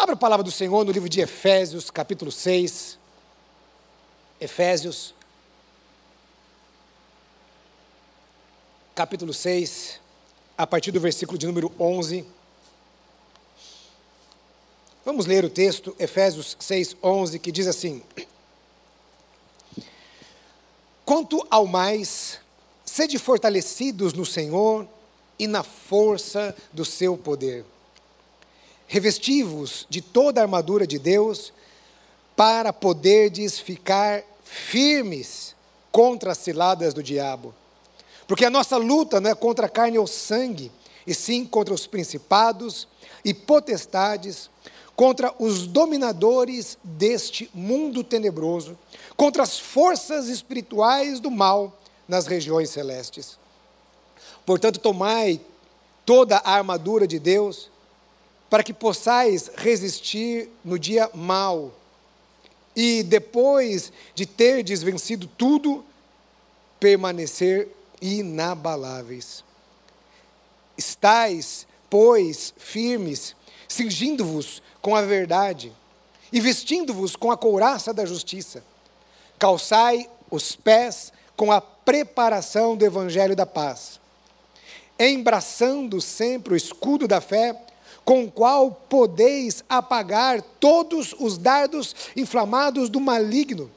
Abra a palavra do Senhor no livro de Efésios, capítulo 6. Efésios, capítulo 6, a partir do versículo de número 11. Vamos ler o texto, Efésios 6, 11, que diz assim: Quanto ao mais, sede fortalecidos no Senhor e na força do seu poder. Revesti-vos de toda a armadura de Deus, para poderdes ficar firmes contra as ciladas do diabo. Porque a nossa luta não é contra a carne ou sangue, e sim contra os principados e potestades, contra os dominadores deste mundo tenebroso, contra as forças espirituais do mal nas regiões celestes. Portanto, tomai toda a armadura de Deus, para que possais resistir no dia mau, e depois de terdes vencido tudo, permanecer inabaláveis. Estais, pois, firmes, cingindo-vos com a verdade e vestindo-vos com a couraça da justiça. Calçai os pés com a preparação do evangelho da paz, embraçando sempre o escudo da fé, com o qual podeis apagar todos os dardos inflamados do maligno.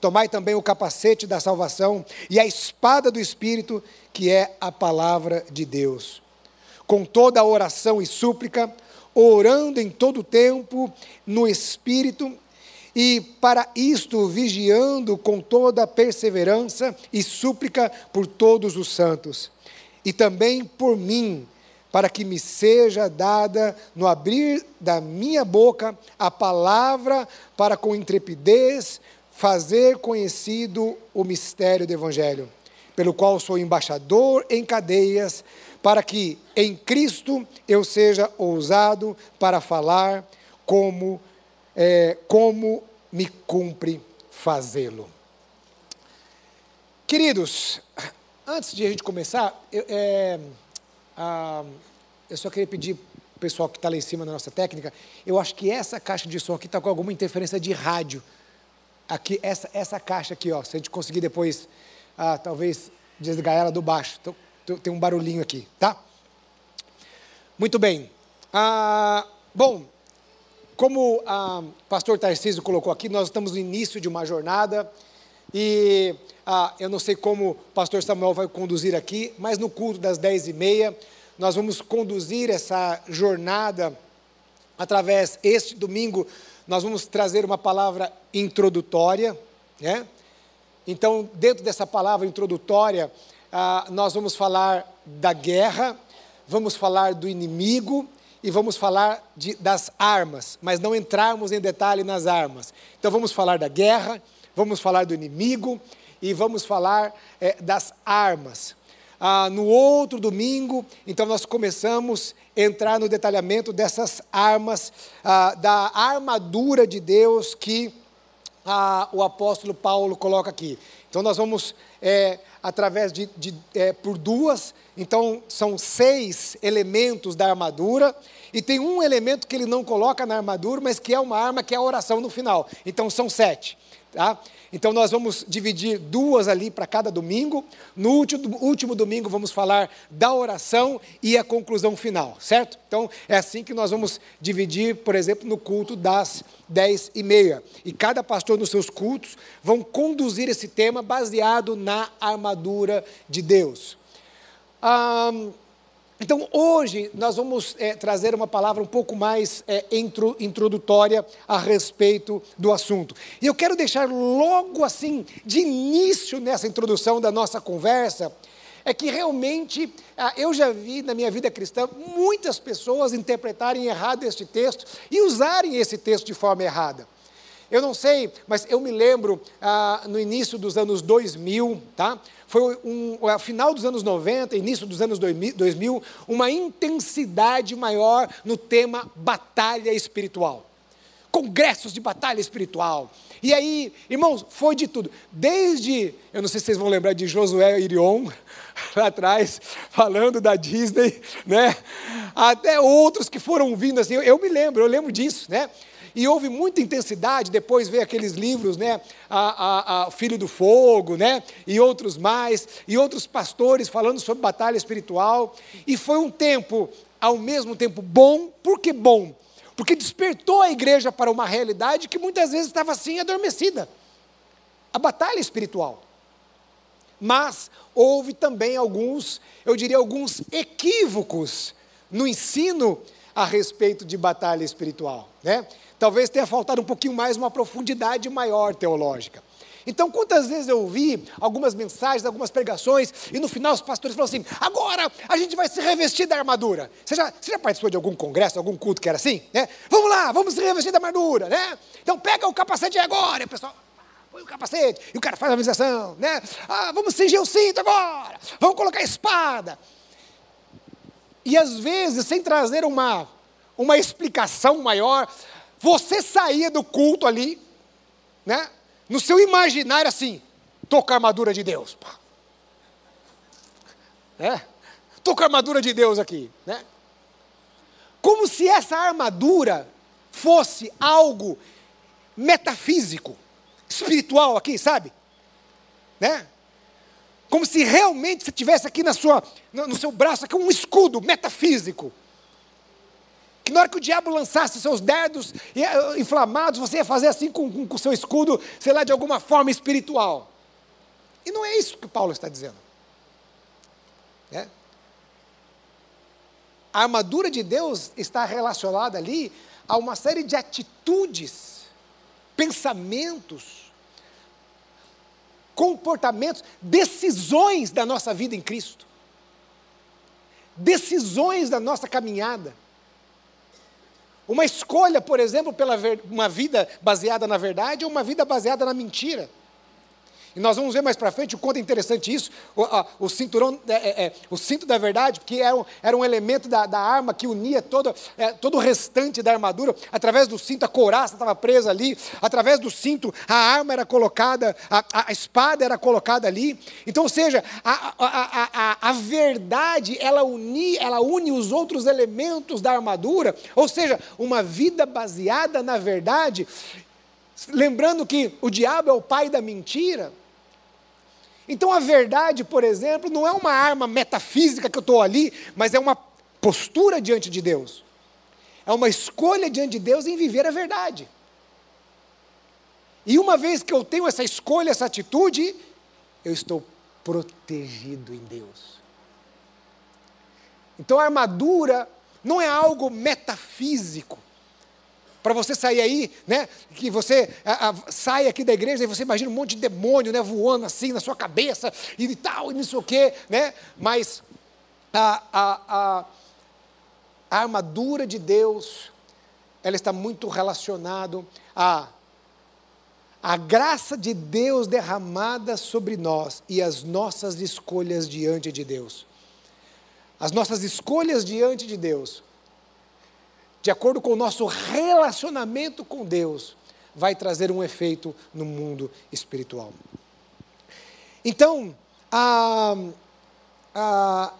Tomai também o capacete da salvação e a espada do Espírito, que é a palavra de Deus. Com toda a oração e súplica, orando em todo tempo no Espírito, e para isto vigiando com toda perseverança e súplica por todos os santos, e também por mim, para que me seja dada no abrir da minha boca a palavra para com intrepidez fazer conhecido o mistério do evangelho, pelo qual sou embaixador em cadeias, para que em Cristo eu seja ousado para falar como é, como me cumpre fazê-lo. Queridos, antes de a gente começar, eu, é, ah, eu só queria pedir o pessoal que está lá em cima na nossa técnica, eu acho que essa caixa de som aqui está com alguma interferência de rádio. Aqui, essa, essa caixa aqui, ó, se a gente conseguir depois, ah, talvez desligar ela do baixo. Então, tem um barulhinho aqui, tá? Muito bem. Ah, bom, como o ah, pastor Tarcísio colocou aqui, nós estamos no início de uma jornada e ah, eu não sei como o pastor Samuel vai conduzir aqui, mas no culto das dez e meia, nós vamos conduzir essa jornada através, este domingo, nós vamos trazer uma palavra introdutória, né? Então, dentro dessa palavra introdutória, ah, nós vamos falar da guerra, vamos falar do inimigo e vamos falar de, das armas, mas não entrarmos em detalhe nas armas. Então, vamos falar da guerra, vamos falar do inimigo e vamos falar é, das armas. Ah, no outro domingo, então nós começamos a entrar no detalhamento dessas armas, ah, da armadura de Deus que ah, o apóstolo Paulo coloca aqui. Então nós vamos, é, através de, de é, por duas, então são seis elementos da armadura, e tem um elemento que ele não coloca na armadura, mas que é uma arma, que é a oração no final. Então são sete. Tá? Então nós vamos dividir duas ali para cada domingo. No último, último domingo vamos falar da oração e a conclusão final, certo? Então é assim que nós vamos dividir, por exemplo, no culto das dez e meia. E cada pastor nos seus cultos vão conduzir esse tema baseado na armadura de Deus. Ah, então, hoje, nós vamos é, trazer uma palavra um pouco mais é, intro, introdutória a respeito do assunto. E eu quero deixar logo assim, de início nessa introdução da nossa conversa, é que realmente ah, eu já vi na minha vida cristã muitas pessoas interpretarem errado este texto e usarem esse texto de forma errada. Eu não sei, mas eu me lembro ah, no início dos anos 2000, tá? Foi um, ao final dos anos 90, início dos anos 2000, uma intensidade maior no tema batalha espiritual. congressos de batalha espiritual. E aí, irmãos, foi de tudo. Desde, eu não sei se vocês vão lembrar de Josué Irion, lá atrás, falando da Disney, né? Até outros que foram vindo assim, eu, eu me lembro, eu lembro disso, né? E houve muita intensidade, depois veio aqueles livros, né? A, a, a, Filho do Fogo, né? E outros mais, e outros pastores falando sobre batalha espiritual. E foi um tempo, ao mesmo tempo, bom, por que bom? Porque despertou a igreja para uma realidade que muitas vezes estava assim adormecida a batalha espiritual. Mas houve também alguns, eu diria, alguns equívocos no ensino a respeito de batalha espiritual. Né? Talvez tenha faltado um pouquinho mais uma profundidade maior teológica. Então, quantas vezes eu ouvi algumas mensagens, algumas pregações, e no final os pastores falam assim: agora a gente vai se revestir da armadura. Você já, você já participou de algum congresso, algum culto que era assim? Né? Vamos lá, vamos se revestir da armadura, né? Então pega o capacete agora, e o pessoal. Põe o capacete, e o cara faz a visualização, né? Ah, vamos cingir o cinto agora, vamos colocar a espada. E às vezes, sem trazer uma, uma explicação maior, você saía do culto ali, né? no seu imaginário assim, estou com a armadura de Deus. Estou é? com a armadura de Deus aqui. Né? Como se essa armadura fosse algo metafísico, espiritual aqui, sabe? Né? Como se realmente você tivesse aqui na sua, no, no seu braço aqui um escudo metafísico que na hora que o diabo lançasse seus dedos eh, inflamados, você ia fazer assim com o seu escudo, sei lá, de alguma forma espiritual. E não é isso que Paulo está dizendo. É? A armadura de Deus está relacionada ali a uma série de atitudes, pensamentos, comportamentos, decisões da nossa vida em Cristo. Decisões da nossa caminhada. Uma escolha, por exemplo, pela uma vida baseada na verdade ou uma vida baseada na mentira. E nós vamos ver mais para frente o quanto é interessante isso, o, a, o cinturão, é, é, é, o cinto da verdade, porque era um, era um elemento da, da arma que unia todo, é, todo o restante da armadura. Através do cinto, a couraça estava presa ali. Através do cinto, a arma era colocada, a, a espada era colocada ali. Então, ou seja, a, a, a, a verdade, ela, uni, ela une os outros elementos da armadura. Ou seja, uma vida baseada na verdade. Lembrando que o diabo é o pai da mentira, então a verdade, por exemplo, não é uma arma metafísica que eu estou ali, mas é uma postura diante de Deus. É uma escolha diante de Deus em viver a verdade. E uma vez que eu tenho essa escolha, essa atitude, eu estou protegido em Deus. Então a armadura não é algo metafísico para você sair aí, né? Que você a, a, sai aqui da igreja e você imagina um monte de demônio, né? Voando assim na sua cabeça e tal, e não sei o quê, né? Mas a, a, a, armadura de Deus, ela está muito relacionado a a graça de Deus derramada sobre nós e as nossas escolhas diante de Deus. As nossas escolhas diante de Deus de acordo com o nosso relacionamento com Deus, vai trazer um efeito no mundo espiritual. Então, a, a,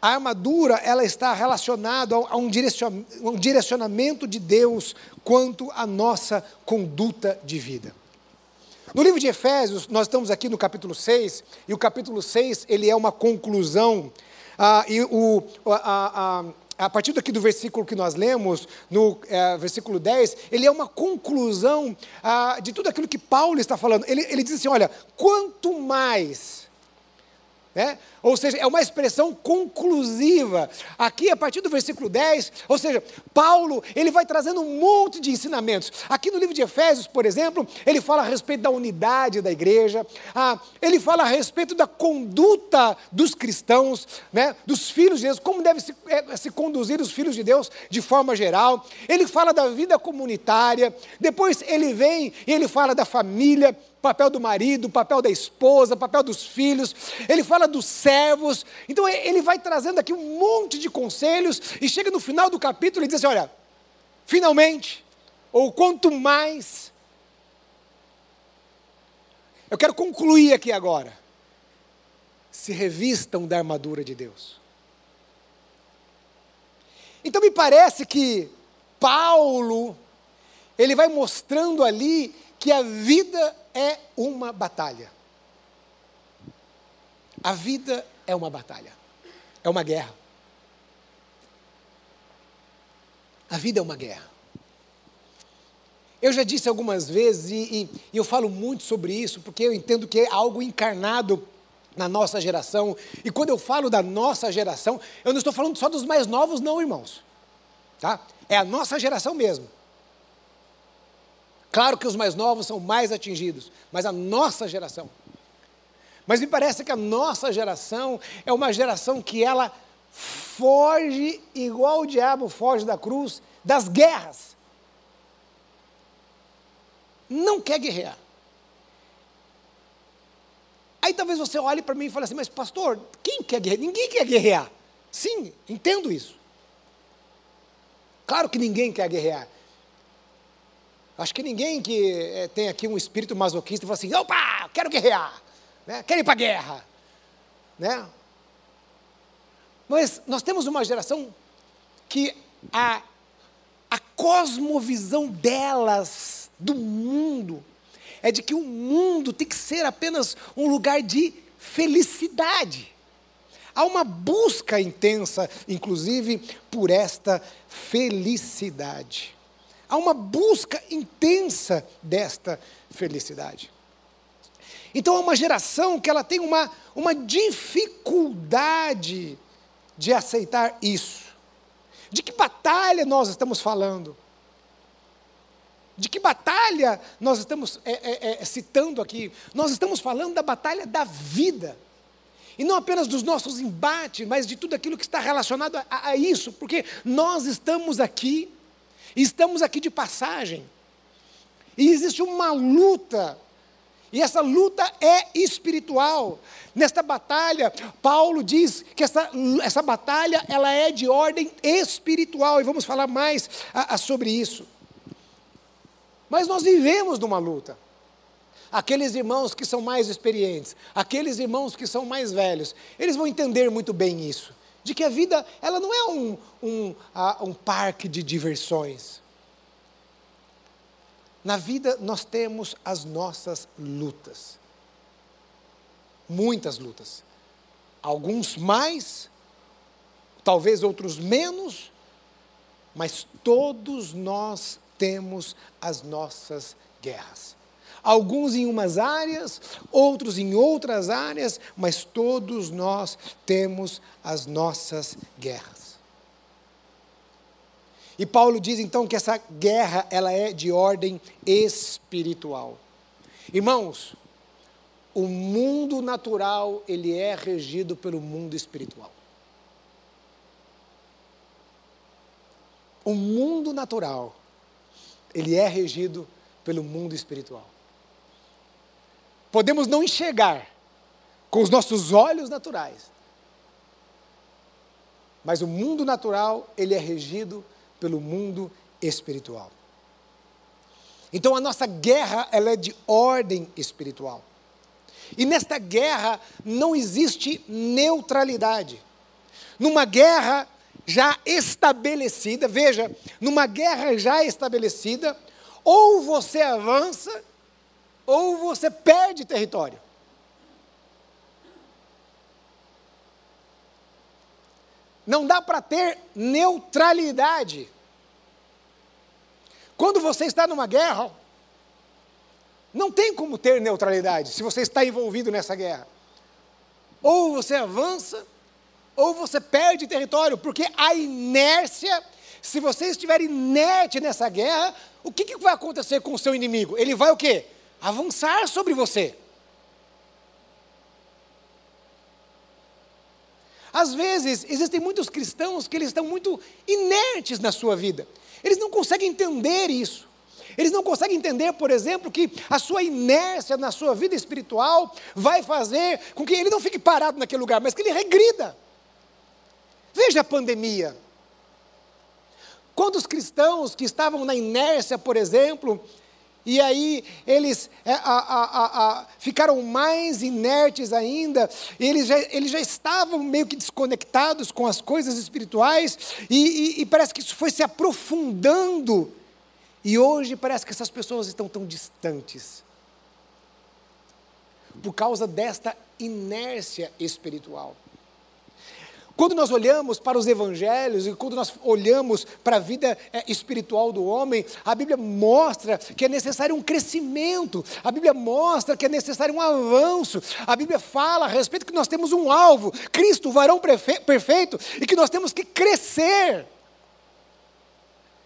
a armadura ela está relacionada a um direcionamento de Deus quanto à nossa conduta de vida. No livro de Efésios, nós estamos aqui no capítulo 6, e o capítulo 6 ele é uma conclusão, ah, e o, a, a a partir daqui do versículo que nós lemos, no é, versículo 10, ele é uma conclusão ah, de tudo aquilo que Paulo está falando. Ele, ele diz assim: olha, quanto mais né? Ou seja, é uma expressão conclusiva. Aqui, a partir do versículo 10, ou seja, Paulo, ele vai trazendo um monte de ensinamentos. Aqui no livro de Efésios, por exemplo, ele fala a respeito da unidade da igreja, ah, ele fala a respeito da conduta dos cristãos, né? dos filhos de Deus, como deve se, é, se conduzir os filhos de Deus de forma geral. Ele fala da vida comunitária, depois ele vem e ele fala da família, papel do marido, papel da esposa, papel dos filhos, ele fala dos servos. Então ele vai trazendo aqui um monte de conselhos e chega no final do capítulo e diz assim: olha, finalmente, ou quanto mais, eu quero concluir aqui agora. Se revistam da armadura de Deus. Então me parece que Paulo, ele vai mostrando ali que a vida é uma batalha. A vida é uma batalha, é uma guerra. A vida é uma guerra. Eu já disse algumas vezes, e, e, e, eu falo muito sobre isso, porque eu entendo que é algo encarnado na nossa geração. E quando eu falo da nossa geração, eu não estou falando só dos mais novos, não, irmãos. Tá? É a nossa geração mesmo. Claro que os mais novos são mais atingidos, mas a nossa geração. Mas me parece que a nossa geração é uma geração que ela foge igual o diabo foge da cruz, das guerras. Não quer guerrear. Aí talvez você olhe para mim e fale assim, mas pastor, quem quer guerrear? Ninguém quer guerrear. Sim, entendo isso. Claro que ninguém quer guerrear. Acho que ninguém que é, tem aqui um espírito masoquista fala assim, opa, quero guerrear, né? quero ir para a guerra. Né? Mas nós temos uma geração que a, a cosmovisão delas, do mundo, é de que o mundo tem que ser apenas um lugar de felicidade. Há uma busca intensa, inclusive, por esta felicidade. Há uma busca intensa desta felicidade. Então, é uma geração que ela tem uma, uma dificuldade de aceitar isso. De que batalha nós estamos falando? De que batalha nós estamos é, é, é, citando aqui? Nós estamos falando da batalha da vida. E não apenas dos nossos embates, mas de tudo aquilo que está relacionado a, a isso, porque nós estamos aqui, estamos aqui de passagem. E existe uma luta e essa luta é espiritual. Nesta batalha, Paulo diz que essa, essa batalha ela é de ordem espiritual. E vamos falar mais a, a sobre isso. Mas nós vivemos numa luta. Aqueles irmãos que são mais experientes, aqueles irmãos que são mais velhos, eles vão entender muito bem isso. De que a vida, ela não é um, um, um parque de diversões. Na vida nós temos as nossas lutas. Muitas lutas. Alguns mais, talvez outros menos, mas todos nós temos as nossas guerras. Alguns em umas áreas, outros em outras áreas, mas todos nós temos as nossas guerras. E Paulo diz então que essa guerra ela é de ordem espiritual. Irmãos, o mundo natural ele é regido pelo mundo espiritual. O mundo natural ele é regido pelo mundo espiritual. Podemos não enxergar com os nossos olhos naturais, mas o mundo natural ele é regido pelo mundo espiritual. Então a nossa guerra ela é de ordem espiritual. E nesta guerra não existe neutralidade. Numa guerra já estabelecida, veja, numa guerra já estabelecida, ou você avança, ou você perde território. Não dá para ter neutralidade. Quando você está numa guerra, não tem como ter neutralidade se você está envolvido nessa guerra. Ou você avança, ou você perde território, porque a inércia, se você estiver inerte nessa guerra, o que, que vai acontecer com o seu inimigo? Ele vai o quê? Avançar sobre você. Às vezes, existem muitos cristãos que eles estão muito inertes na sua vida. Eles não conseguem entender isso. Eles não conseguem entender, por exemplo, que a sua inércia na sua vida espiritual vai fazer com que ele não fique parado naquele lugar, mas que ele regrida. Veja a pandemia. quantos cristãos que estavam na inércia, por exemplo, e aí eles é, a, a, a, ficaram mais inertes ainda, eles já, eles já estavam meio que desconectados com as coisas espirituais, e, e, e parece que isso foi se aprofundando, e hoje parece que essas pessoas estão tão distantes, por causa desta inércia espiritual. Quando nós olhamos para os evangelhos e quando nós olhamos para a vida é, espiritual do homem, a Bíblia mostra que é necessário um crescimento, a Bíblia mostra que é necessário um avanço, a Bíblia fala a respeito que nós temos um alvo, Cristo, o varão perfeito, e que nós temos que crescer.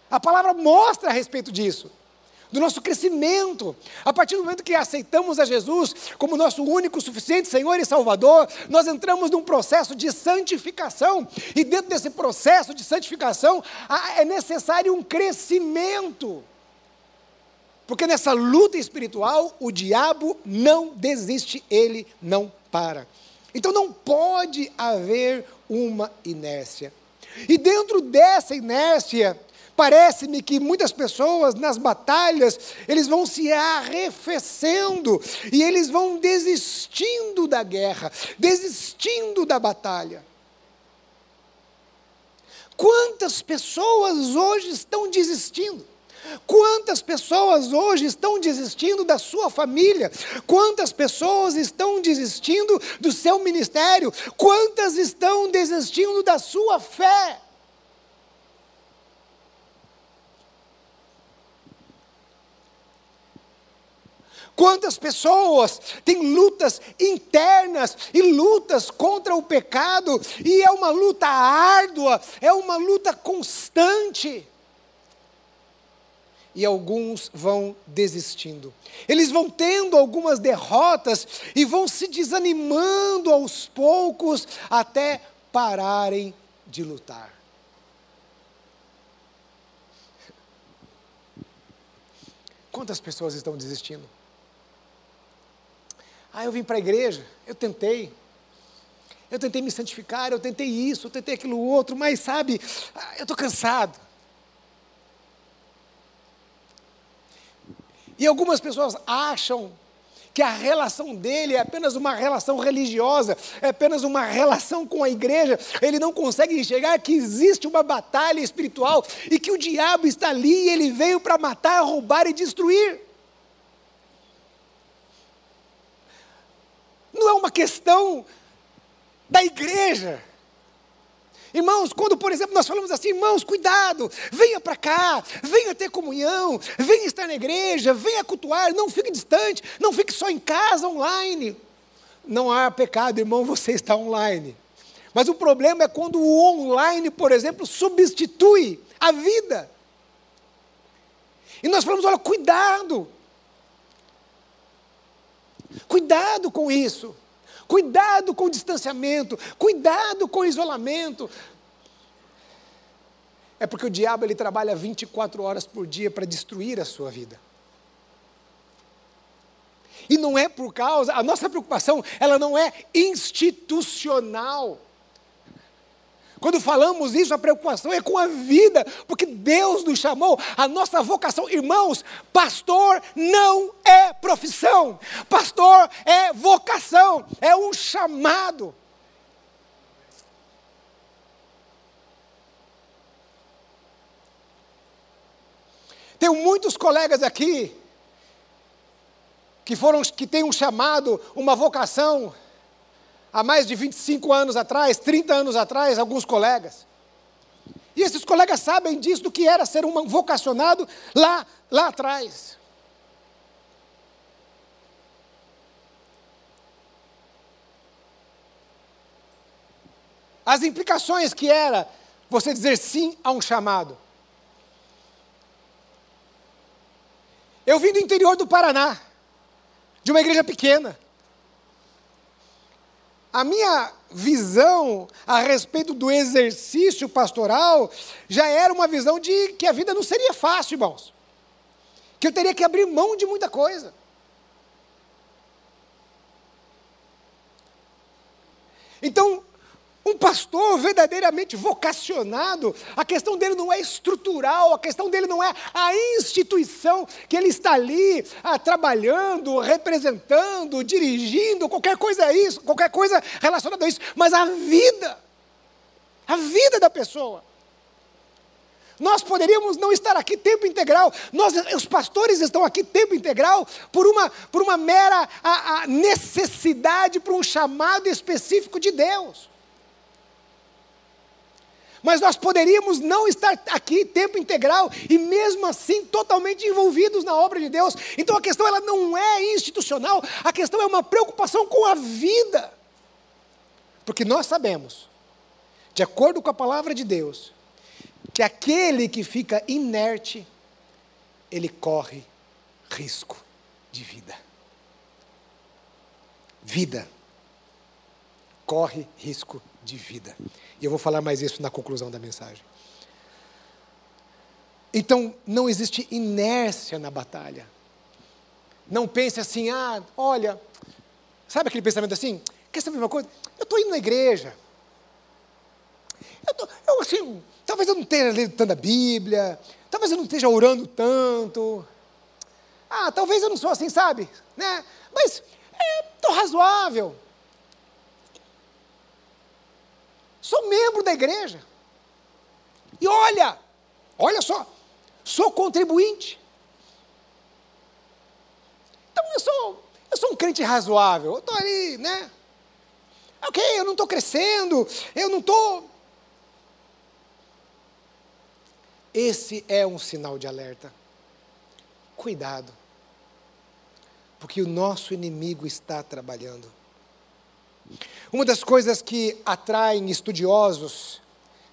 A palavra mostra a respeito disso do nosso crescimento. A partir do momento que aceitamos a Jesus como nosso único, suficiente Senhor e Salvador, nós entramos num processo de santificação. E dentro desse processo de santificação, é necessário um crescimento. Porque nessa luta espiritual, o diabo não desiste, ele não para. Então não pode haver uma inércia. E dentro dessa inércia, Parece-me que muitas pessoas nas batalhas, eles vão se arrefecendo e eles vão desistindo da guerra, desistindo da batalha. Quantas pessoas hoje estão desistindo? Quantas pessoas hoje estão desistindo da sua família? Quantas pessoas estão desistindo do seu ministério? Quantas estão desistindo da sua fé? Quantas pessoas têm lutas internas e lutas contra o pecado, e é uma luta árdua, é uma luta constante. E alguns vão desistindo. Eles vão tendo algumas derrotas e vão se desanimando aos poucos até pararem de lutar. Quantas pessoas estão desistindo? Ah, eu vim para a igreja, eu tentei. Eu tentei me santificar, eu tentei isso, eu tentei aquilo outro, mas sabe, ah, eu estou cansado. E algumas pessoas acham que a relação dele é apenas uma relação religiosa, é apenas uma relação com a igreja. Ele não consegue enxergar que existe uma batalha espiritual e que o diabo está ali e ele veio para matar, roubar e destruir. Não é uma questão da igreja. Irmãos, quando, por exemplo, nós falamos assim, irmãos, cuidado, venha para cá, venha ter comunhão, venha estar na igreja, venha cultuar, não fique distante, não fique só em casa, online. Não há pecado, irmão, você está online. Mas o problema é quando o online, por exemplo, substitui a vida. E nós falamos, olha, cuidado, Cuidado com isso. Cuidado com o distanciamento, cuidado com o isolamento. É porque o diabo ele trabalha 24 horas por dia para destruir a sua vida. E não é por causa, a nossa preocupação, ela não é institucional. Quando falamos isso, a preocupação é com a vida, porque Deus nos chamou, a nossa vocação. Irmãos, pastor não é profissão, pastor é vocação, é um chamado. Tenho muitos colegas aqui que foram que têm um chamado, uma vocação há mais de 25 anos atrás, 30 anos atrás, alguns colegas. E esses colegas sabem disso, do que era ser um vocacionado lá, lá atrás. As implicações que era você dizer sim a um chamado. Eu vim do interior do Paraná, de uma igreja pequena. A minha visão a respeito do exercício pastoral já era uma visão de que a vida não seria fácil, irmãos. Que eu teria que abrir mão de muita coisa. Então, Um pastor verdadeiramente vocacionado, a questão dele não é estrutural, a questão dele não é a instituição que ele está ali ah, trabalhando, representando, dirigindo, qualquer coisa é isso, qualquer coisa relacionada a isso, mas a vida, a vida da pessoa. Nós poderíamos não estar aqui tempo integral. Nós, os pastores estão aqui tempo integral por uma, por uma mera a, a necessidade, por um chamado específico de Deus. Mas nós poderíamos não estar aqui tempo integral e mesmo assim totalmente envolvidos na obra de Deus. Então a questão ela não é institucional, a questão é uma preocupação com a vida. Porque nós sabemos, de acordo com a palavra de Deus, que aquele que fica inerte, ele corre risco de vida. Vida. Corre risco de vida. E eu vou falar mais isso na conclusão da mensagem. Então, não existe inércia na batalha. Não pense assim, ah, olha, sabe aquele pensamento assim? Quer saber uma coisa? Eu estou indo na igreja. Eu, tô, eu assim, Talvez eu não tenha lido tanta Bíblia, talvez eu não esteja orando tanto. Ah, talvez eu não sou assim, sabe? Né? Mas estou é, razoável. Sou membro da igreja. E olha, olha só, sou contribuinte. Então eu sou, eu sou um crente razoável. Eu estou ali, né? Ok, eu não estou crescendo, eu não estou Esse é um sinal de alerta. Cuidado, porque o nosso inimigo está trabalhando. Uma das coisas que atraem estudiosos,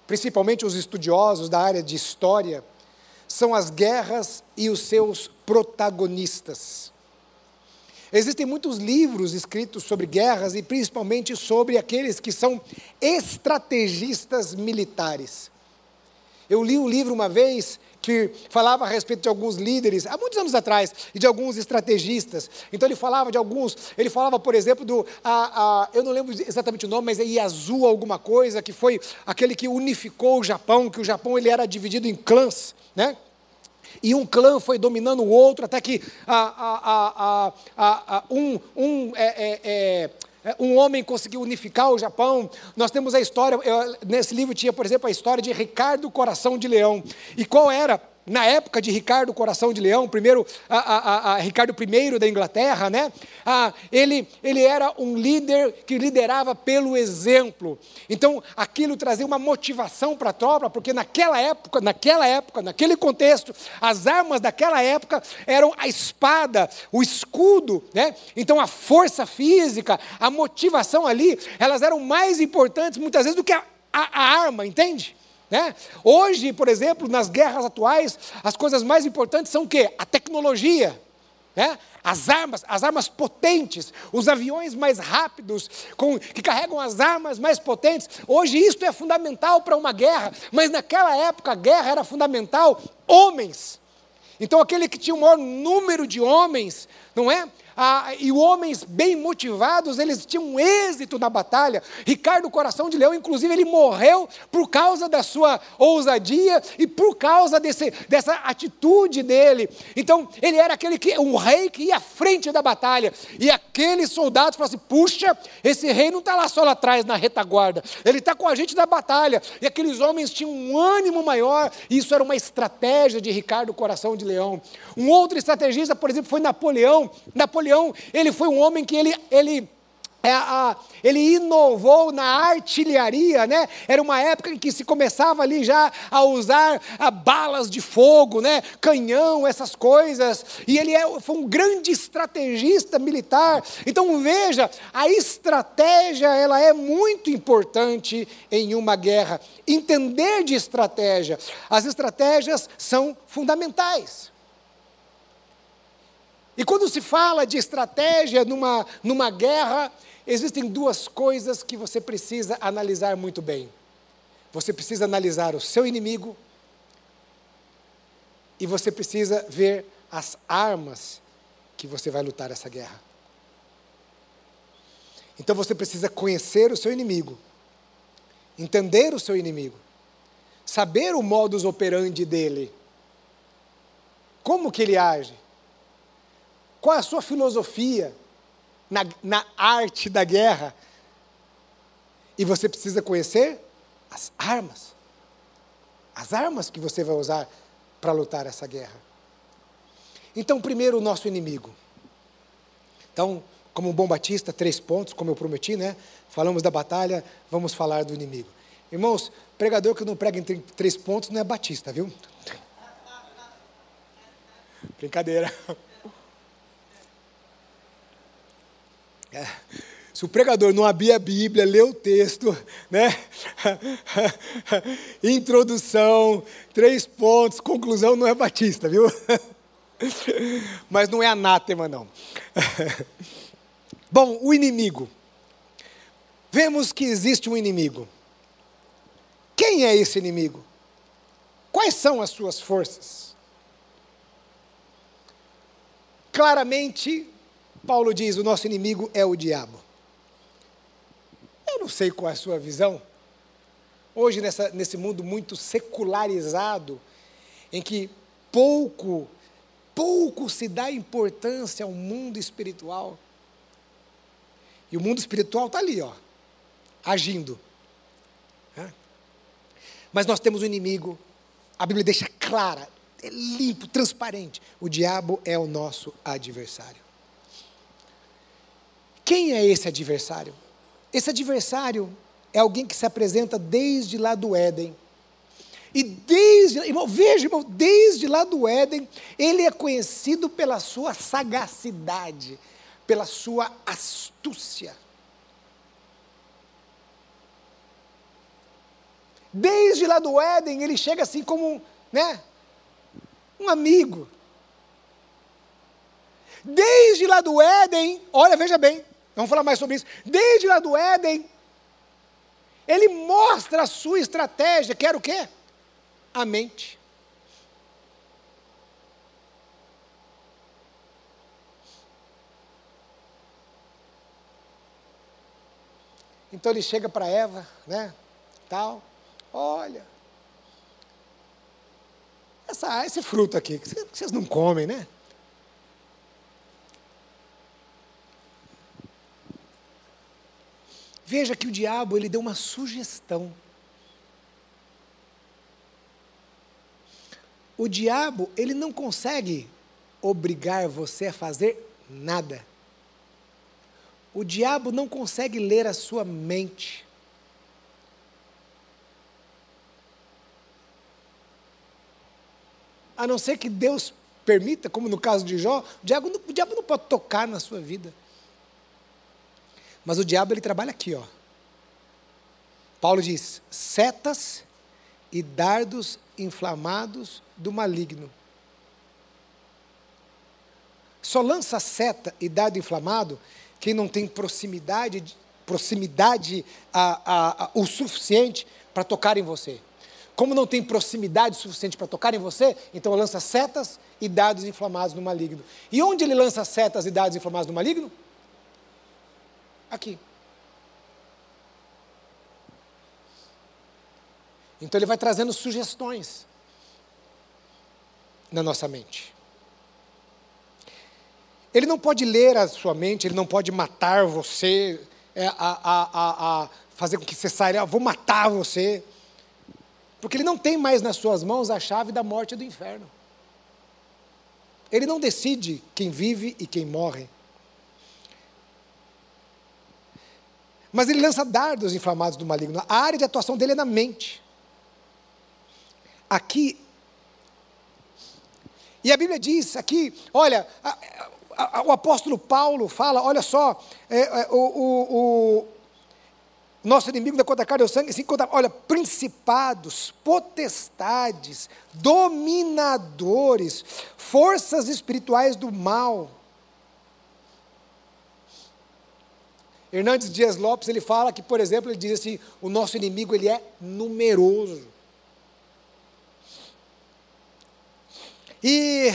principalmente os estudiosos da área de história, são as guerras e os seus protagonistas. Existem muitos livros escritos sobre guerras e principalmente sobre aqueles que são estrategistas militares. Eu li um livro uma vez que falava a respeito de alguns líderes, há muitos anos atrás, e de alguns estrategistas. Então ele falava de alguns, ele falava, por exemplo, do, a, a, eu não lembro exatamente o nome, mas é Yasu alguma coisa, que foi aquele que unificou o Japão, que o Japão ele era dividido em clãs, né? E um clã foi dominando o outro, até que a, um, um é, é, é é, um homem conseguiu unificar o Japão. Nós temos a história, eu, nesse livro tinha, por exemplo, a história de Ricardo Coração de Leão. E qual era na época de Ricardo Coração de Leão, primeiro a, a, a Ricardo I da Inglaterra, né? Ah, ele, ele era um líder que liderava pelo exemplo. Então, aquilo trazia uma motivação para a tropa, porque naquela época, naquela época, naquele contexto, as armas daquela época eram a espada, o escudo, né? Então, a força física, a motivação ali, elas eram mais importantes muitas vezes do que a, a, a arma, entende? Né? Hoje, por exemplo, nas guerras atuais, as coisas mais importantes são o quê? A tecnologia, né? as armas, as armas potentes, os aviões mais rápidos, com, que carregam as armas mais potentes. Hoje isso é fundamental para uma guerra, mas naquela época a guerra era fundamental homens. Então aquele que tinha o maior número de homens, não é? Ah, e homens bem motivados, eles tinham êxito na batalha. Ricardo Coração de Leão, inclusive, ele morreu por causa da sua ousadia e por causa desse, dessa atitude dele. Então, ele era aquele que, um rei que ia à frente da batalha. E aqueles soldados falaram assim: puxa, esse rei não está lá só lá atrás na retaguarda, ele está com a gente na batalha. E aqueles homens tinham um ânimo maior, e isso era uma estratégia de Ricardo Coração de Leão. Um outro estrategista, por exemplo, foi Napoleão. Napoleão Napoleão, ele foi um homem que ele, ele é, a, ele inovou na artilharia, né? Era uma época em que se começava ali já a usar a, balas de fogo, né? Canhão, essas coisas. E ele é, foi um grande estrategista militar. Então veja, a estratégia ela é muito importante em uma guerra. Entender de estratégia, as estratégias são fundamentais. E quando se fala de estratégia numa, numa guerra, existem duas coisas que você precisa analisar muito bem. Você precisa analisar o seu inimigo e você precisa ver as armas que você vai lutar essa guerra. Então você precisa conhecer o seu inimigo entender o seu inimigo, saber o modus operandi dele, como que ele age, qual é a sua filosofia na, na arte da guerra. E você precisa conhecer as armas. As armas que você vai usar para lutar essa guerra. Então, primeiro, o nosso inimigo. Então, como um bom batista, três pontos, como eu prometi, né? Falamos da batalha, vamos falar do inimigo. Irmãos, pregador que não prega em três pontos não é batista, viu? Brincadeira. É. Se o pregador não abrir a Bíblia, ler o texto, né? Introdução, três pontos, conclusão, não é batista, viu? Mas não é anátema, não. Bom, o inimigo. Vemos que existe um inimigo. Quem é esse inimigo? Quais são as suas forças? Claramente, Paulo diz: o nosso inimigo é o diabo. Eu não sei qual é a sua visão. Hoje, nessa, nesse mundo muito secularizado, em que pouco, pouco se dá importância ao mundo espiritual. E o mundo espiritual está ali, ó, agindo. Mas nós temos um inimigo, a Bíblia deixa clara, é limpo, transparente. O diabo é o nosso adversário. Quem é esse adversário? Esse adversário é alguém que se apresenta desde lá do Éden. E desde, irmão, veja, irmão, desde lá do Éden, ele é conhecido pela sua sagacidade, pela sua astúcia. Desde lá do Éden, ele chega assim como, né, um amigo. Desde lá do Éden, olha, veja bem, Vamos falar mais sobre isso. Desde lá do Éden, ele mostra a sua estratégia, que era o quê? A mente. Então ele chega para Eva, né? Tal. Olha. Essa, esse fruto aqui, que vocês não comem, né? Veja que o diabo ele deu uma sugestão. O diabo ele não consegue obrigar você a fazer nada. O diabo não consegue ler a sua mente. A não ser que Deus permita, como no caso de Jó, o diabo, o diabo não pode tocar na sua vida. Mas o diabo ele trabalha aqui, ó. Paulo diz: setas e dardos inflamados do maligno. Só lança seta e dardo inflamado quem não tem proximidade, proximidade a, a, a, o suficiente para tocar em você. Como não tem proximidade suficiente para tocar em você, então lança setas e dardos inflamados no maligno. E onde ele lança setas e dardos inflamados no maligno? Aqui. Então ele vai trazendo sugestões na nossa mente. Ele não pode ler a sua mente, ele não pode matar você, é, a, a, a, fazer com que você saia, ah, vou matar você. Porque ele não tem mais nas suas mãos a chave da morte e do inferno. Ele não decide quem vive e quem morre. Mas ele lança dardos inflamados do maligno. A área de atuação dele é na mente. Aqui. E a Bíblia diz aqui, olha, a, a, a, o apóstolo Paulo fala, olha só, é, é, o, o, o, nosso inimigo da conta carne é o sangue, conta, olha, principados, potestades, dominadores, forças espirituais do mal Hernandes Dias Lopes, ele fala que, por exemplo, ele diz assim, o nosso inimigo ele é numeroso. E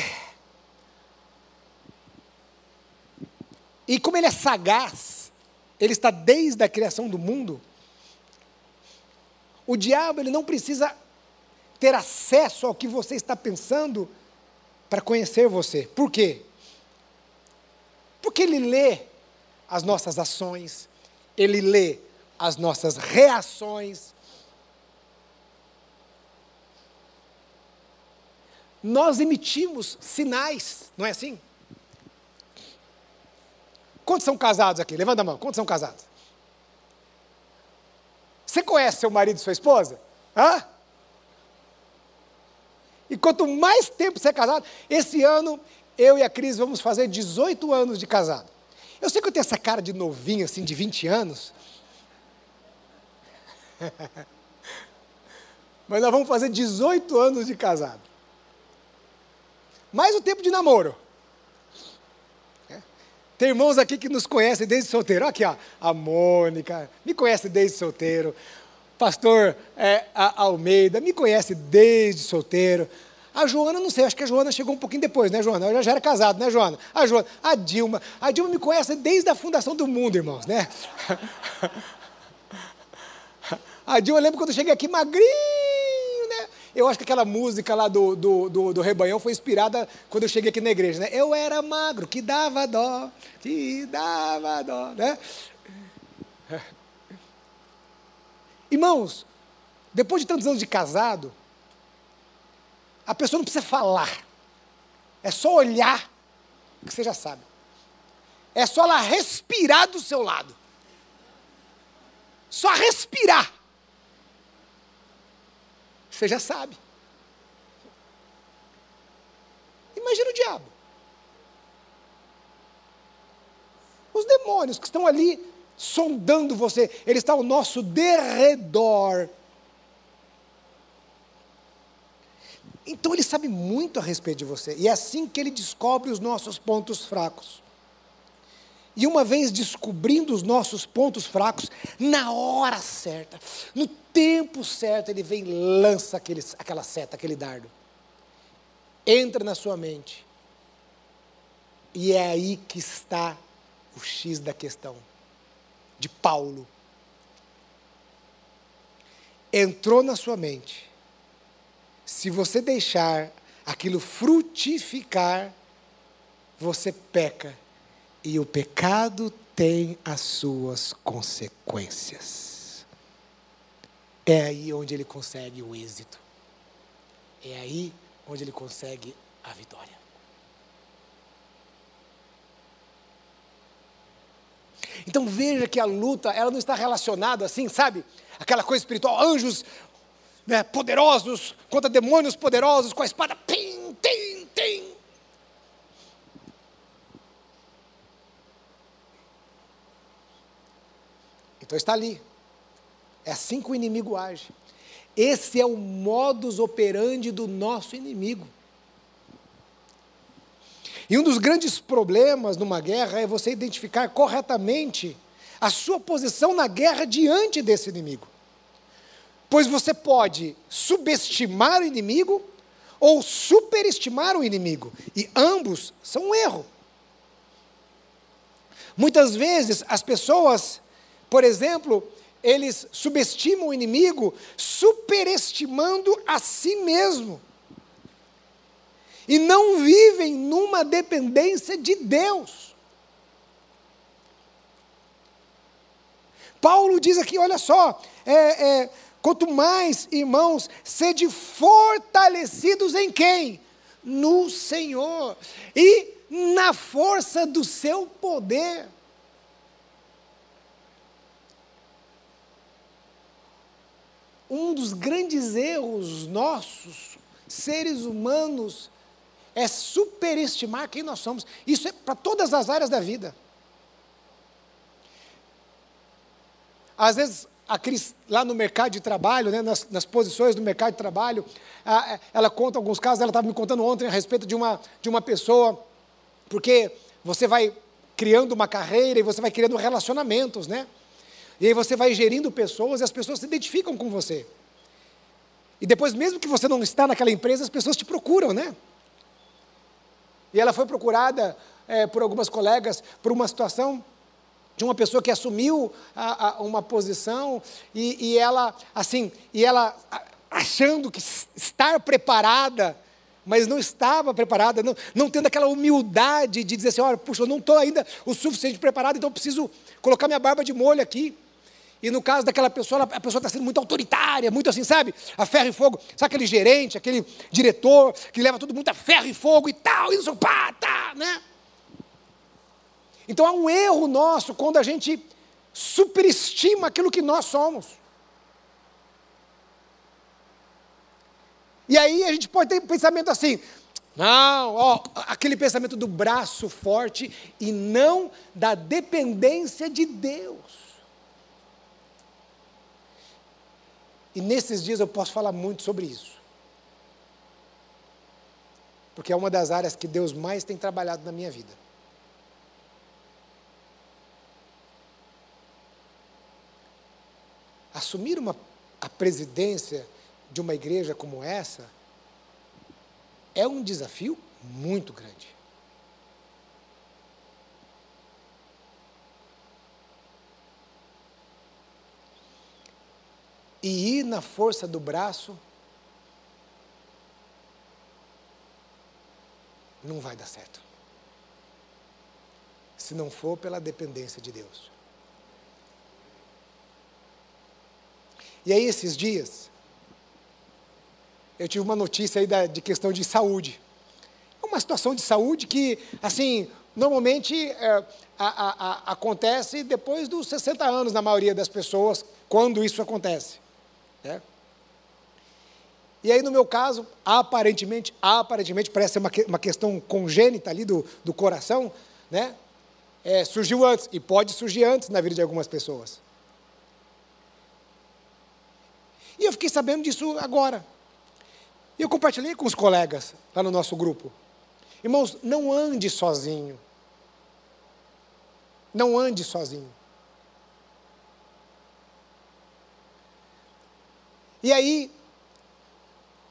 E como ele é sagaz, ele está desde a criação do mundo. o diabo ele não precisa ter acesso ao que você está pensando para conhecer você. Por quê? Porque ele lê as nossas ações, ele lê as nossas reações. Nós emitimos sinais, não é assim? Quantos são casados aqui? Levanta a mão. Quantos são casados? Você conhece seu marido e sua esposa? Hã? E quanto mais tempo você é casado, esse ano eu e a Cris vamos fazer 18 anos de casado. Eu sei que eu tenho essa cara de novinho, assim, de 20 anos. Mas nós vamos fazer 18 anos de casado. Mais o tempo de namoro. É. Tem irmãos aqui que nos conhecem desde solteiro. Aqui, ó, a Mônica, me conhece desde solteiro. Pastor é, Almeida, me conhece desde solteiro. A Joana, não sei, acho que a Joana chegou um pouquinho depois, né, Joana? Ela já era casada, né, Joana? A Joana, a Dilma. A Dilma me conhece desde a fundação do mundo, irmãos, né? A Dilma, eu lembro quando eu cheguei aqui magrinho, né? Eu acho que aquela música lá do, do, do, do Rebanhão foi inspirada quando eu cheguei aqui na igreja, né? Eu era magro, que dava dó, que dava dó, né? Irmãos, depois de tantos anos de casado, a pessoa não precisa falar. É só olhar que você já sabe. É só ela respirar do seu lado. Só respirar. Você já sabe. Imagina o diabo. Os demônios que estão ali sondando você, ele está ao nosso derredor. Então ele sabe muito a respeito de você. E é assim que ele descobre os nossos pontos fracos. E uma vez descobrindo os nossos pontos fracos, na hora certa, no tempo certo, ele vem e lança aquele, aquela seta, aquele dardo. Entra na sua mente. E é aí que está o X da questão, de Paulo. Entrou na sua mente se você deixar aquilo frutificar, você peca. E o pecado tem as suas consequências. É aí onde ele consegue o êxito. É aí onde ele consegue a vitória. Então veja que a luta, ela não está relacionada assim, sabe? Aquela coisa espiritual, anjos né, poderosos contra demônios poderosos com a espada. Pim, tim, tim. Então está ali. É assim que o inimigo age. Esse é o modus operandi do nosso inimigo. E um dos grandes problemas numa guerra é você identificar corretamente a sua posição na guerra diante desse inimigo. Pois você pode subestimar o inimigo ou superestimar o inimigo, e ambos são um erro. Muitas vezes as pessoas, por exemplo, eles subestimam o inimigo superestimando a si mesmo. E não vivem numa dependência de Deus. Paulo diz aqui, olha só, é, é, Quanto mais, irmãos, sede fortalecidos em quem? No Senhor e na força do seu poder. Um dos grandes erros nossos, seres humanos, é superestimar quem nós somos. Isso é para todas as áreas da vida. Às vezes a Cris, lá no mercado de trabalho, né, nas, nas, posições do mercado de trabalho, a, ela conta alguns casos, ela estava me contando ontem a respeito de uma, de uma pessoa, porque você vai criando uma carreira e você vai criando relacionamentos, né? E aí você vai gerindo pessoas e as pessoas se identificam com você. E depois, mesmo que você não está naquela empresa, as pessoas te procuram, né? E ela foi procurada é, por algumas colegas por uma situação de uma pessoa que assumiu a, a, uma posição e, e, ela, assim, e ela achando que estar preparada, mas não estava preparada, não, não tendo aquela humildade de dizer assim, olha, puxa, eu não estou ainda o suficiente preparado, então eu preciso colocar minha barba de molho aqui. E no caso daquela pessoa, a pessoa está sendo muito autoritária, muito assim, sabe? A ferro e fogo. Sabe aquele gerente, aquele diretor que leva todo mundo a ferro e fogo e tal, e não pá, tá, né? Então há um erro nosso quando a gente superestima aquilo que nós somos. E aí a gente pode ter um pensamento assim, não, ó, aquele pensamento do braço forte e não da dependência de Deus. E nesses dias eu posso falar muito sobre isso. Porque é uma das áreas que Deus mais tem trabalhado na minha vida. Assumir uma, a presidência de uma igreja como essa é um desafio muito grande. e ir na força do braço, não vai dar certo. Se não for pela dependência de Deus. E aí, esses dias, eu tive uma notícia aí da, de questão de saúde. Uma situação de saúde que, assim, normalmente é, a, a, a, acontece depois dos 60 anos, na maioria das pessoas, quando isso acontece. Né? E aí, no meu caso, aparentemente, aparentemente, parece ser uma, uma questão congênita ali do, do coração, né? É, surgiu antes, e pode surgir antes na vida de algumas pessoas. E eu fiquei sabendo disso agora. E eu compartilhei com os colegas lá no nosso grupo. Irmãos, não ande sozinho. Não ande sozinho. E aí,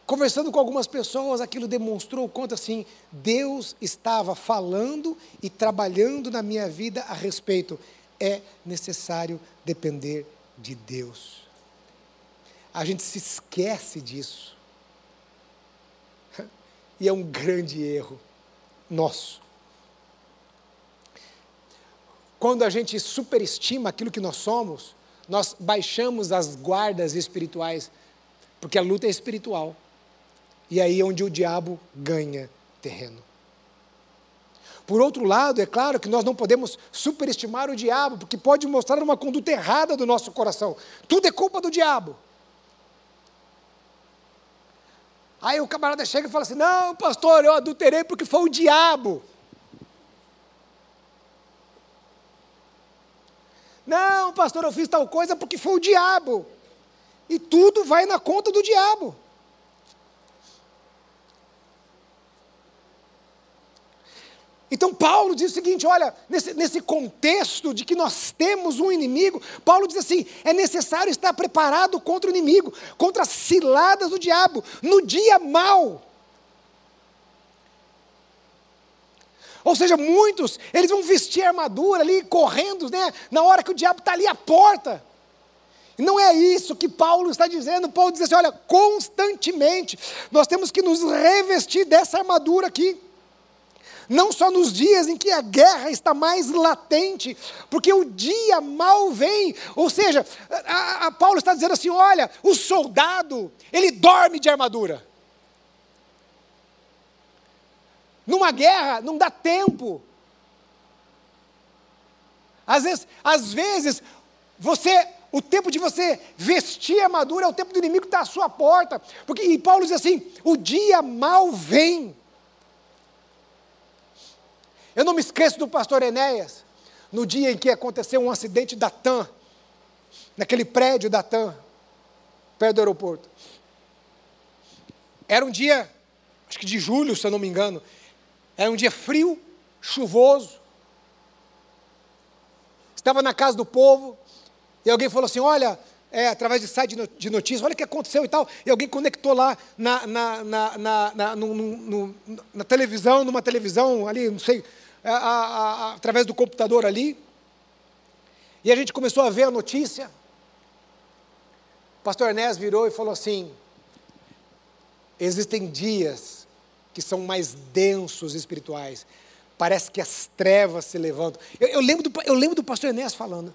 conversando com algumas pessoas, aquilo demonstrou o quanto assim, Deus estava falando e trabalhando na minha vida a respeito. É necessário depender de Deus. A gente se esquece disso. E é um grande erro nosso. Quando a gente superestima aquilo que nós somos, nós baixamos as guardas espirituais porque a luta é espiritual. E aí é onde o diabo ganha terreno. Por outro lado, é claro que nós não podemos superestimar o diabo, porque pode mostrar uma conduta errada do nosso coração. Tudo é culpa do diabo. Aí o camarada chega e fala assim: Não, pastor, eu adulterei porque foi o diabo. Não, pastor, eu fiz tal coisa porque foi o diabo. E tudo vai na conta do diabo. Então, Paulo diz o seguinte: olha, nesse, nesse, contexto de que nós temos um inimigo, Paulo diz assim: é necessário estar preparado contra o inimigo, contra as ciladas do diabo, no dia mau. Ou seja, muitos, eles vão vestir armadura ali, correndo, né, na hora que o diabo está ali à porta. Não é isso que Paulo está dizendo. Paulo diz assim: olha, constantemente nós temos que nos revestir dessa armadura aqui. Não só nos dias em que a guerra está mais latente, porque o dia mal vem. Ou seja, a, a Paulo está dizendo assim: olha, o soldado, ele dorme de armadura. Numa guerra não dá tempo. Às vezes, às vezes você o tempo de você vestir a armadura é o tempo do inimigo está à sua porta. Porque, e Paulo diz assim: o dia mal vem. Eu não me esqueço do pastor Enéas, no dia em que aconteceu um acidente da TAM, naquele prédio da TAM, perto do aeroporto. Era um dia, acho que de julho, se eu não me engano. Era um dia frio, chuvoso. Estava na casa do povo, e alguém falou assim: olha, é, através de site de notícias, olha o que aconteceu e tal. E alguém conectou lá na, na, na, na, na, no, no, na televisão, numa televisão ali, não sei, a, a, através do computador ali. E a gente começou a ver a notícia. O pastor Ernest virou e falou assim: existem dias que são mais densos espirituais. Parece que as trevas se levantam. Eu, eu lembro, do, eu lembro do pastor Enéas falando.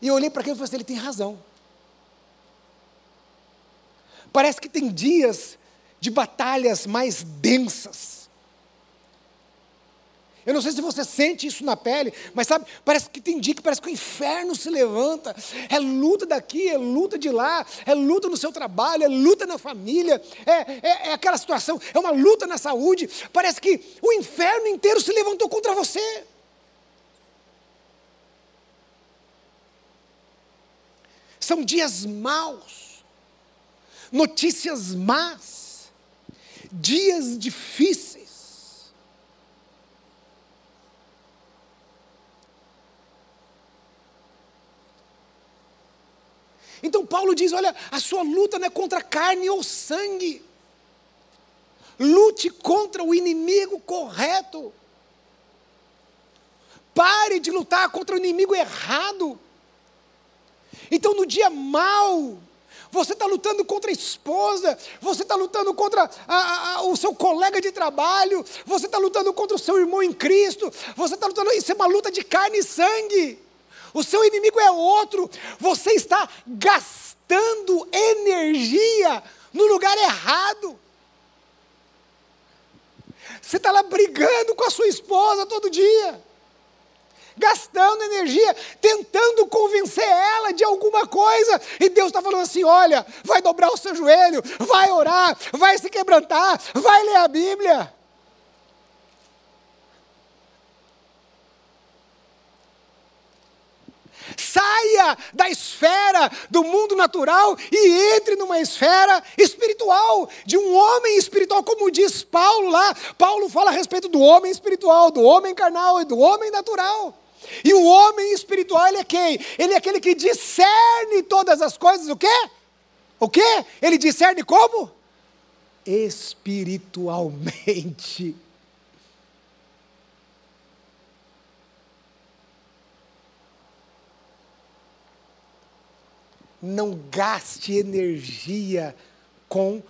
E eu olhei para aquilo e falei assim: ele tem razão. Parece que tem dias de batalhas mais densas. Eu não sei se você sente isso na pele, mas sabe, parece que tem dia que parece que o inferno se levanta. É luta daqui, é luta de lá, é luta no seu trabalho, é luta na família, é, é, é aquela situação, é uma luta na saúde. Parece que o inferno inteiro se levantou contra você. São dias maus, notícias más, dias difíceis. Então Paulo diz: olha, a sua luta não é contra carne ou sangue. Lute contra o inimigo correto. Pare de lutar contra o inimigo errado. Então, no dia mau, você está lutando contra a esposa, você está lutando contra a, a, o seu colega de trabalho, você está lutando contra o seu irmão em Cristo, você está lutando, isso é uma luta de carne e sangue. O seu inimigo é outro, você está gastando energia no lugar errado. Você está lá brigando com a sua esposa todo dia, gastando energia, tentando convencer ela de alguma coisa, e Deus está falando assim: olha, vai dobrar o seu joelho, vai orar, vai se quebrantar, vai ler a Bíblia. Saia da esfera do mundo natural e entre numa esfera espiritual, de um homem espiritual, como diz Paulo lá. Paulo fala a respeito do homem espiritual, do homem carnal e do homem natural. E o homem espiritual, ele é quem? Ele é aquele que discerne todas as coisas, o quê? O quê? Ele discerne como? Espiritualmente. não gaste energia com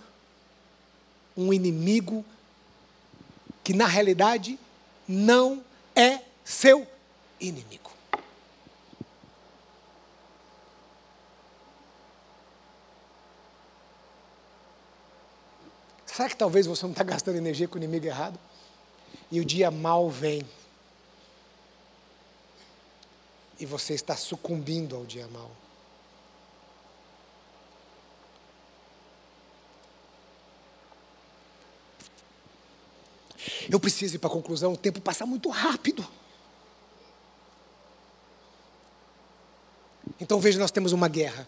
um inimigo que na realidade não é seu inimigo. Será que talvez você não está gastando energia com o inimigo errado? E o dia mal vem. E você está sucumbindo ao dia mal. Eu preciso ir para a conclusão, o tempo passa muito rápido. Então veja, nós temos uma guerra.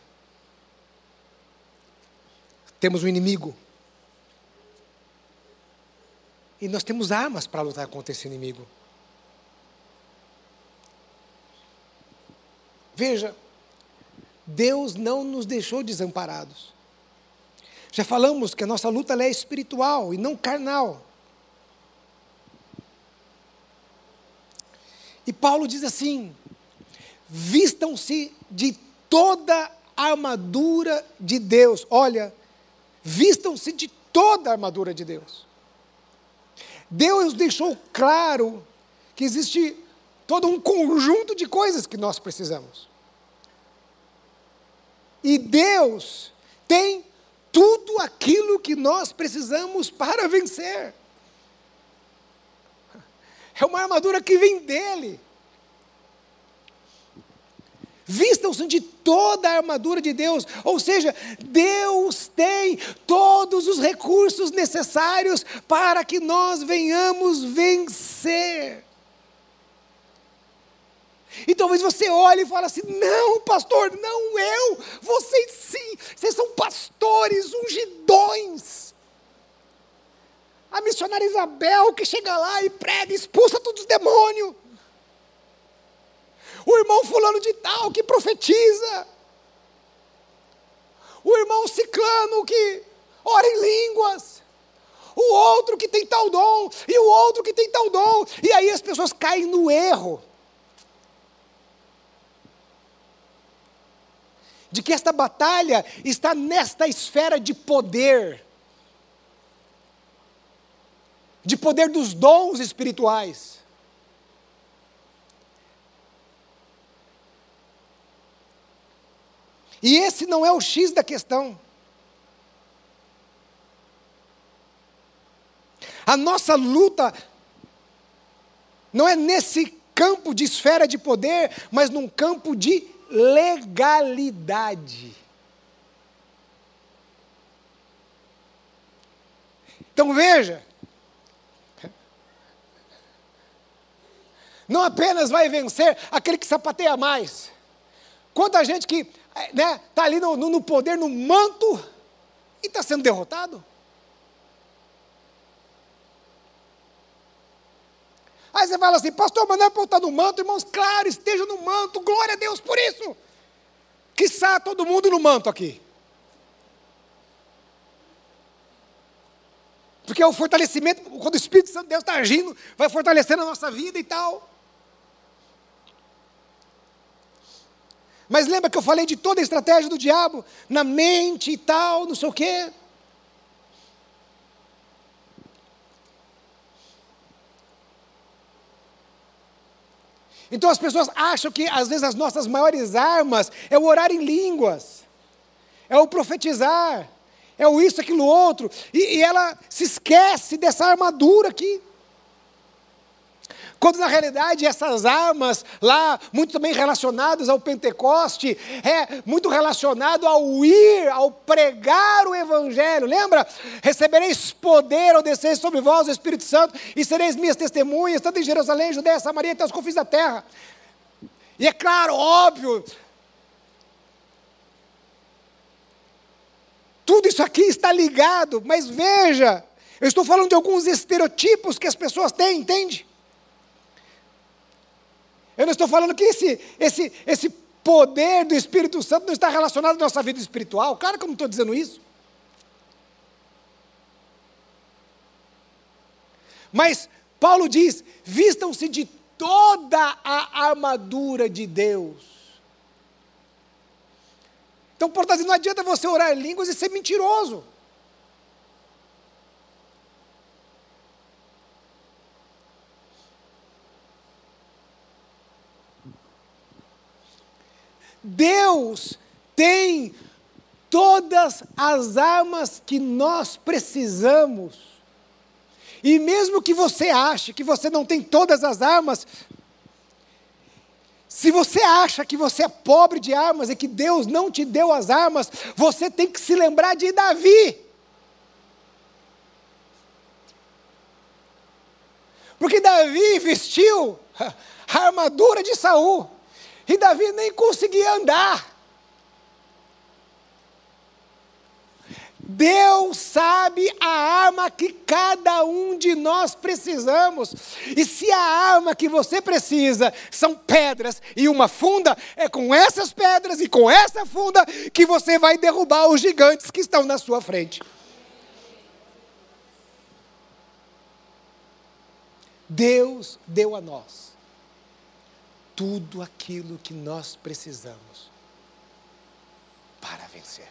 Temos um inimigo. E nós temos armas para lutar contra esse inimigo. Veja, Deus não nos deixou desamparados. Já falamos que a nossa luta é espiritual e não carnal. E Paulo diz assim: vistam-se de toda a armadura de Deus. Olha, vistam-se de toda a armadura de Deus. Deus deixou claro que existe todo um conjunto de coisas que nós precisamos. E Deus tem tudo aquilo que nós precisamos para vencer. É uma armadura que vem dele. Vistam-se de toda a armadura de Deus, ou seja, Deus tem todos os recursos necessários para que nós venhamos vencer. E talvez você olhe e fale assim: não, pastor, não eu, vocês sim, vocês são pastores ungidões. A missionária Isabel que chega lá e prega, expulsa todos os demônios. O irmão fulano de tal que profetiza. O irmão ciclano que ora em línguas. O outro que tem tal dom, e o outro que tem tal dom. E aí as pessoas caem no erro. De que esta batalha está nesta esfera de poder, de poder dos dons espirituais. E esse não é o X da questão. A nossa luta não é nesse campo de esfera de poder, mas num campo de legalidade. Então veja, não apenas vai vencer aquele que sapateia mais, quanta gente que né, tá ali no, no poder, no manto, e está sendo derrotado. Aí você fala assim, pastor, mas não é para eu estar no manto, irmãos, claro, esteja no manto, glória a Deus por isso. Que sa todo mundo no manto aqui. Porque é o fortalecimento, quando o Espírito Santo de Deus está agindo, vai fortalecendo a nossa vida e tal. Mas lembra que eu falei de toda a estratégia do diabo, na mente e tal, não sei o quê. Então as pessoas acham que às vezes as nossas maiores armas é o orar em línguas, é o profetizar, é o isso, aquilo, outro, e, e ela se esquece dessa armadura aqui. Quando na realidade essas armas lá, muito também relacionadas ao Pentecoste, é muito relacionado ao ir, ao pregar o Evangelho. Lembra? Recebereis poder ao descer sobre vós o Espírito Santo e sereis minhas testemunhas, tanto em Jerusalém, Judéia, Samaria, até os confins da terra. E é claro, óbvio, tudo isso aqui está ligado, mas veja, eu estou falando de alguns estereotipos que as pessoas têm, entende? Eu não estou falando que esse, esse, esse poder do Espírito Santo não está relacionado à nossa vida espiritual. Claro que eu não estou dizendo isso. Mas Paulo diz: vistam-se de toda a armadura de Deus. Então, portanto, não adianta você orar em línguas e ser mentiroso. Deus tem todas as armas que nós precisamos. E mesmo que você ache que você não tem todas as armas, se você acha que você é pobre de armas e que Deus não te deu as armas, você tem que se lembrar de Davi. Porque Davi vestiu a armadura de Saul. E Davi nem conseguia andar. Deus sabe a arma que cada um de nós precisamos. E se a arma que você precisa são pedras e uma funda, é com essas pedras e com essa funda que você vai derrubar os gigantes que estão na sua frente. Deus deu a nós tudo aquilo que nós precisamos para vencer.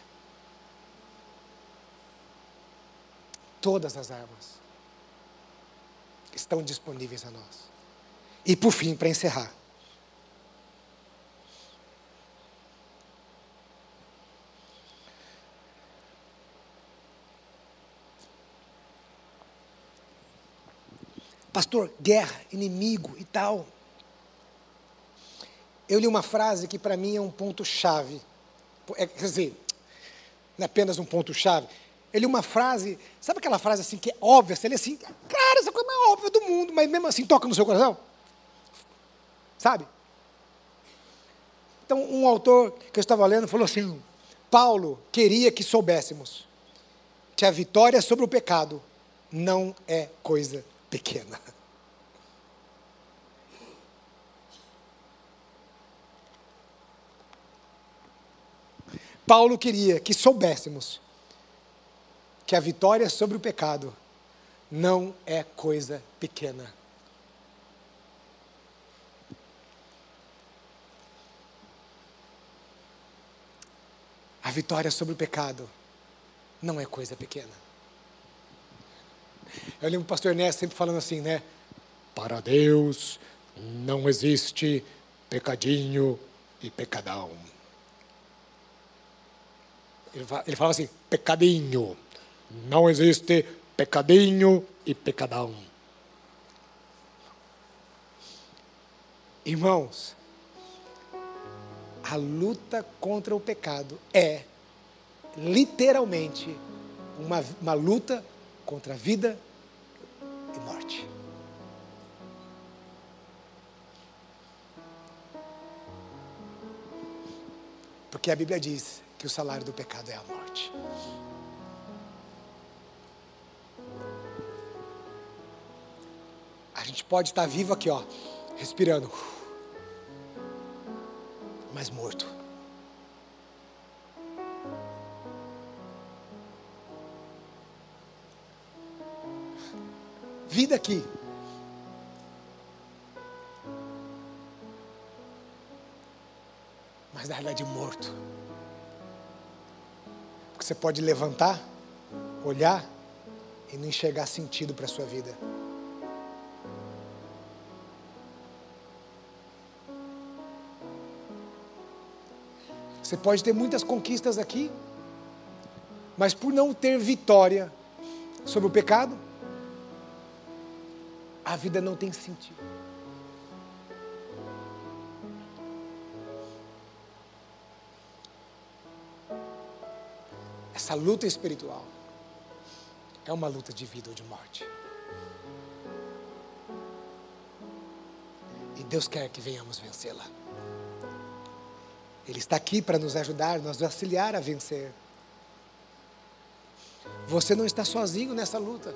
Todas as armas estão disponíveis a nós. E por fim, para encerrar, pastor, guerra, inimigo e tal eu li uma frase que para mim é um ponto-chave. É, quer dizer, não é apenas um ponto-chave. Eu li uma frase, sabe aquela frase assim que é óbvia? Você lê assim, cara, essa coisa é mais óbvia do mundo, mas mesmo assim toca no seu coração? Sabe? Então, um autor que eu estava lendo falou assim: Paulo queria que soubéssemos que a vitória sobre o pecado não é coisa pequena. Paulo queria que soubéssemos que a vitória sobre o pecado não é coisa pequena. A vitória sobre o pecado não é coisa pequena. Eu lembro o pastor Ernesto sempre falando assim, né? Para Deus não existe pecadinho e pecadão. Ele fala, ele fala assim: pecadinho. Não existe pecadinho e pecadão. Irmãos, a luta contra o pecado é literalmente uma, uma luta contra a vida e morte. Porque a Bíblia diz que o salário do pecado é a morte. A gente pode estar vivo aqui, ó, respirando, mas morto. Vida aqui. Mas na realidade morto. Porque você pode levantar, olhar e não enxergar sentido para a sua vida. Você pode ter muitas conquistas aqui, mas por não ter vitória sobre o pecado, a vida não tem sentido. Essa luta espiritual é uma luta de vida ou de morte. E Deus quer que venhamos vencê-la. Ele está aqui para nos ajudar, nos auxiliar a vencer. Você não está sozinho nessa luta.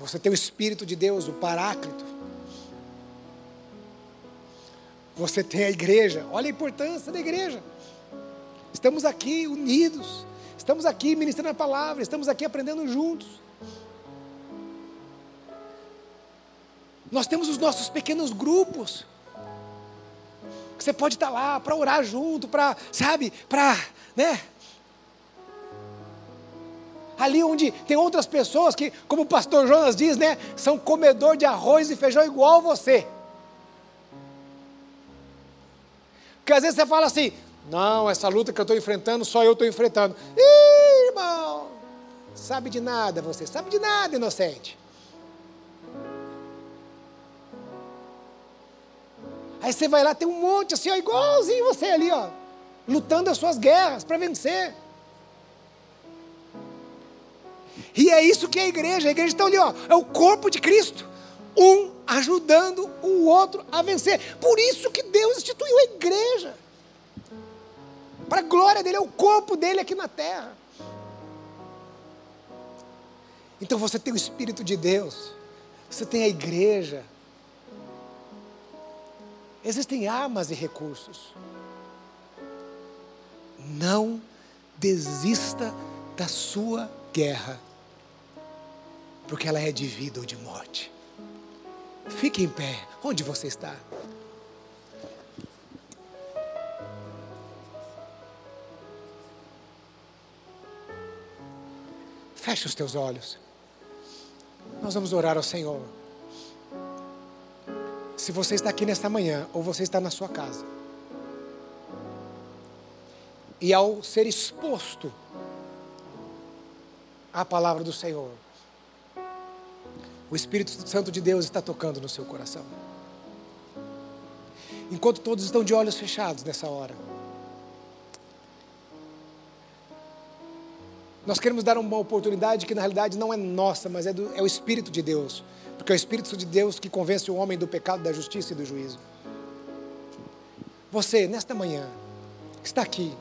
Você tem o Espírito de Deus, o Paráclito. Você tem a igreja. Olha a importância da igreja. Estamos aqui unidos. Estamos aqui ministrando a palavra. Estamos aqui aprendendo juntos. Nós temos os nossos pequenos grupos você pode estar lá para orar junto, para, sabe, para, né? Ali onde tem outras pessoas que, como o pastor Jonas diz, né, são comedor de arroz e feijão igual você. Porque às vezes você fala assim: não, essa luta que eu estou enfrentando, só eu estou enfrentando. Ih, irmão, sabe de nada você, sabe de nada, inocente. Aí você vai lá, tem um monte assim, ó, igualzinho você ali, ó, lutando as suas guerras para vencer. E é isso que é a igreja. A igreja está ali, ó, é o corpo de Cristo. Um ajudando o outro a vencer. Por isso que Deus instituiu a igreja. Para a glória dele, é o corpo dele aqui na terra. Então você tem o Espírito de Deus, você tem a igreja, Existem armas e recursos. Não desista da sua guerra, porque ela é de vida ou de morte. Fique em pé, onde você está? Feche os teus olhos. Nós vamos orar ao Senhor. Se você está aqui nesta manhã, ou você está na sua casa, e ao ser exposto à palavra do Senhor, o Espírito Santo de Deus está tocando no seu coração. Enquanto todos estão de olhos fechados nessa hora, nós queremos dar uma oportunidade que na realidade não é nossa, mas é, do, é o Espírito de Deus porque é o Espírito de Deus que convence o homem do pecado, da justiça e do juízo. Você, nesta manhã, está aqui,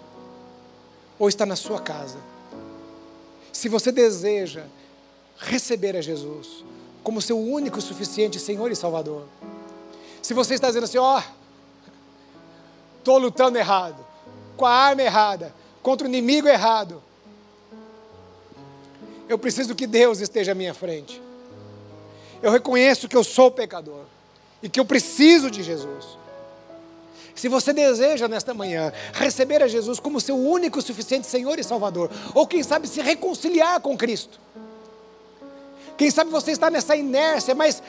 ou está na sua casa, se você deseja receber a Jesus como seu único e suficiente Senhor e Salvador, se você está dizendo assim, ó, oh, estou lutando errado, com a arma errada, contra o inimigo errado, Eu preciso que Deus esteja à minha frente. Eu reconheço que eu sou pecador e que eu preciso de Jesus. Se você deseja nesta manhã receber a Jesus como seu único e suficiente Senhor e Salvador, ou quem sabe se reconciliar com Cristo, quem sabe você está nessa inércia, mas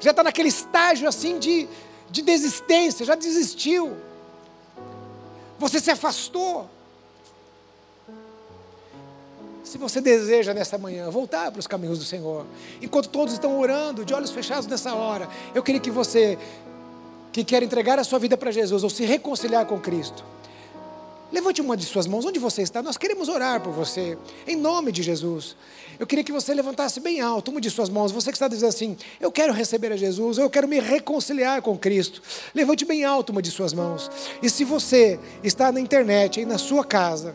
já está naquele estágio assim de, de desistência, já desistiu, você se afastou. Se você deseja nessa manhã voltar para os caminhos do Senhor, enquanto todos estão orando, de olhos fechados nessa hora, eu queria que você que quer entregar a sua vida para Jesus ou se reconciliar com Cristo, levante uma de suas mãos, onde você está, nós queremos orar por você, em nome de Jesus. Eu queria que você levantasse bem alto uma de suas mãos, você que está dizendo assim: Eu quero receber a Jesus, eu quero me reconciliar com Cristo. Levante bem alto uma de suas mãos. E se você está na internet, aí na sua casa,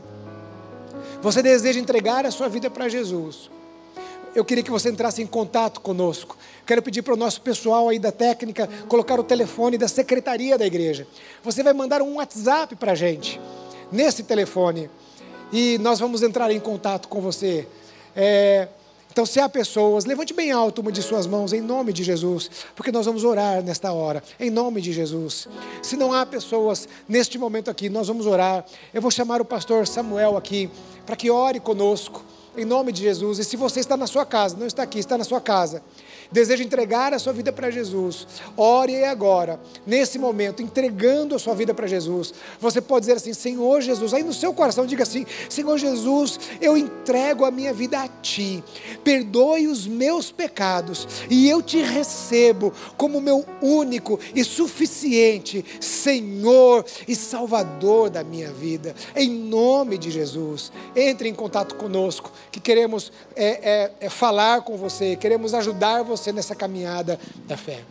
você deseja entregar a sua vida para Jesus, eu queria que você entrasse em contato conosco. Quero pedir para o nosso pessoal aí da técnica colocar o telefone da secretaria da igreja. Você vai mandar um WhatsApp para a gente, nesse telefone, e nós vamos entrar em contato com você. É, então, se há pessoas, levante bem alto uma de suas mãos, em nome de Jesus, porque nós vamos orar nesta hora, em nome de Jesus. Se não há pessoas neste momento aqui, nós vamos orar. Eu vou chamar o pastor Samuel aqui, para que ore conosco em nome de Jesus. E se você está na sua casa, não está aqui, está na sua casa, deseja entregar a sua vida para Jesus, ore agora, nesse momento, entregando a sua vida para Jesus. Você pode dizer assim: Senhor Jesus, aí no seu coração diga assim: Senhor Jesus, eu entrego a minha vida a Ti, perdoe os meus pecados e eu te recebo como meu único e suficiente Senhor e Salvador da minha vida. Em nome de Jesus, entre em contato conosco, que queremos é, é, é falar com você, queremos ajudar você você nessa caminhada da fé.